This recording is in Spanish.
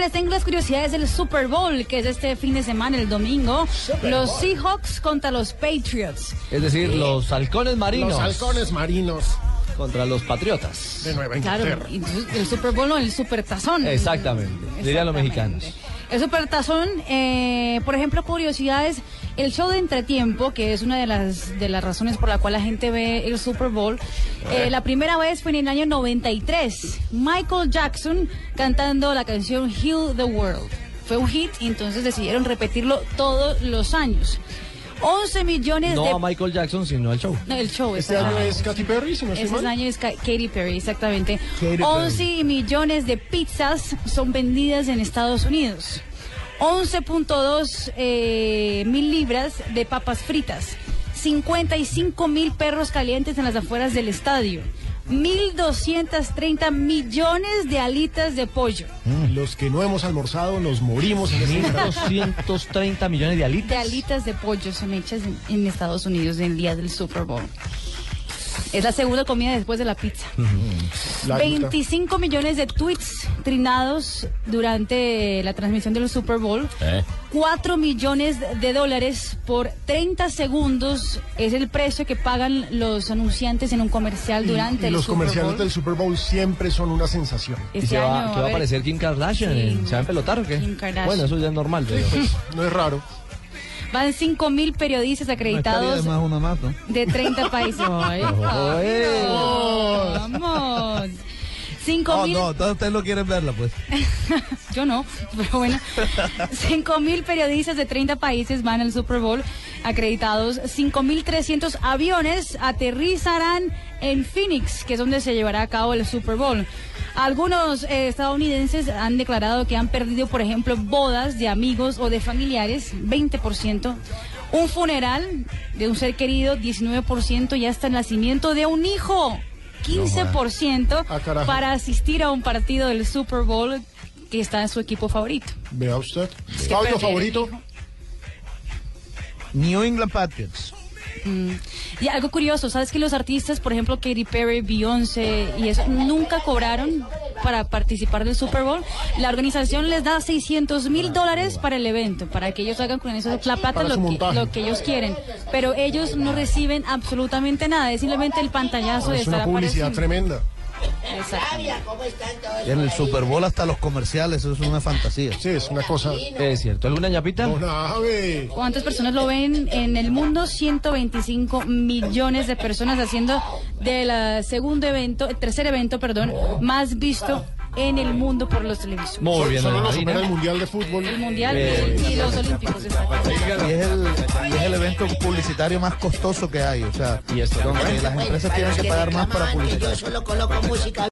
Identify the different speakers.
Speaker 1: Les tengo las curiosidades del Super Bowl, que es este fin de semana, el domingo. los Seahawks contra los Patriots.
Speaker 2: Es decir, los halcones marinos.
Speaker 3: Los halcones marinos
Speaker 2: contra los patriotas.
Speaker 3: De Nueva Inglaterra.
Speaker 1: Claro, el Super Bowl, no, el Super Tazón.
Speaker 2: Exactamente, dirían los mexicanos.
Speaker 1: El Super Tazón, eh, por ejemplo, curiosidades, el show de entretiempo, que es una de las, de las razones por la cual la gente ve el Super Bowl, eh, la primera vez fue en el año 93. Michael Jackson cantando la canción Heal the World. Fue un hit y entonces decidieron repetirlo todos los años. 11 millones
Speaker 2: no
Speaker 1: de...
Speaker 2: a Michael Jackson, sino al show.
Speaker 1: No, el show.
Speaker 3: Este año es Katy Perry, si no estoy
Speaker 1: Ese
Speaker 3: mal.
Speaker 1: año es Ka- Katy Perry, exactamente.
Speaker 3: Katy
Speaker 1: 11 millones de pizzas son vendidas en Estados Unidos. 11.2 eh, mil libras de papas fritas. 55 mil perros calientes en las afueras del estadio. 1.230 millones de alitas de pollo.
Speaker 3: Los que no hemos almorzado nos morimos en ese instante.
Speaker 2: 230 millones de
Speaker 1: De
Speaker 2: alitas.
Speaker 1: alitas de pollo son hechas en, en Estados Unidos en el día del Super Bowl. Es la segunda comida después de la pizza.
Speaker 3: La
Speaker 1: 25 millones de tweets trinados durante la transmisión del Super Bowl.
Speaker 2: Eh.
Speaker 1: 4 millones de dólares por 30 segundos es el precio que pagan los anunciantes en un comercial durante
Speaker 3: y
Speaker 1: el
Speaker 3: los
Speaker 1: Super
Speaker 3: comerciales
Speaker 1: Bowl.
Speaker 3: del Super Bowl siempre son una sensación.
Speaker 2: ¿Y
Speaker 1: Este
Speaker 2: se va,
Speaker 1: año,
Speaker 2: que va a aparecer Kim Kardashian?
Speaker 1: Sí.
Speaker 2: ¿Se va a empelotar o qué?
Speaker 1: Kim Kardashian.
Speaker 2: Bueno, eso ya es normal. Pero...
Speaker 3: No es raro.
Speaker 1: Van 5 mil periodistas acreditados
Speaker 4: más una más, ¿no?
Speaker 1: de 30 países. Ay,
Speaker 2: Oye.
Speaker 1: vamos. 5
Speaker 4: Oh,
Speaker 1: mil.
Speaker 4: no, entonces ustedes no quieren verla, pues.
Speaker 1: Yo no, pero bueno. 5 mil periodistas de 30 países van al Super Bowl acreditados. 5.300 aviones aterrizarán en Phoenix, que es donde se llevará a cabo el Super Bowl. Algunos eh, estadounidenses han declarado que han perdido, por ejemplo, bodas de amigos o de familiares, 20%. Un funeral de un ser querido, 19%. Y hasta el nacimiento de un hijo, 15%.
Speaker 3: Ah, carajo.
Speaker 1: para asistir a un partido del Super Bowl que está en su equipo favorito.
Speaker 3: Vea usted. Estadio favorito.
Speaker 4: New England Patriots.
Speaker 1: Mm. Y algo curioso, ¿sabes que los artistas, por ejemplo, Katy Perry, Beyoncé y eso, nunca cobraron para participar del Super Bowl? La organización les da 600 mil dólares para el evento, para que ellos hagan con eso la plata lo que, lo que ellos quieren. Pero ellos no reciben absolutamente nada, es simplemente el pantallazo de
Speaker 3: Es una
Speaker 1: estar
Speaker 3: publicidad
Speaker 1: apareciendo.
Speaker 3: tremenda.
Speaker 4: En el Super Bowl hasta los comerciales, eso es una fantasía.
Speaker 3: Sí, es una cosa.
Speaker 2: Es cierto. ¿Alguna ñapita?
Speaker 1: ¿Cuántas personas lo ven en el mundo? 125 millones de personas haciendo del segundo evento, el tercer evento, perdón, más visto en el mundo por los televisores.
Speaker 2: Muy bien,
Speaker 3: Solo lo supera el. Mundial de Fútbol.
Speaker 1: El mundial
Speaker 2: Bien.
Speaker 1: y los olímpicos.
Speaker 4: Y es, el, y es el evento publicitario más costoso que hay. O sea,
Speaker 2: Y esto,
Speaker 4: donde las empresas tienen que pagar más para publicitar.
Speaker 5: Yo solo coloco música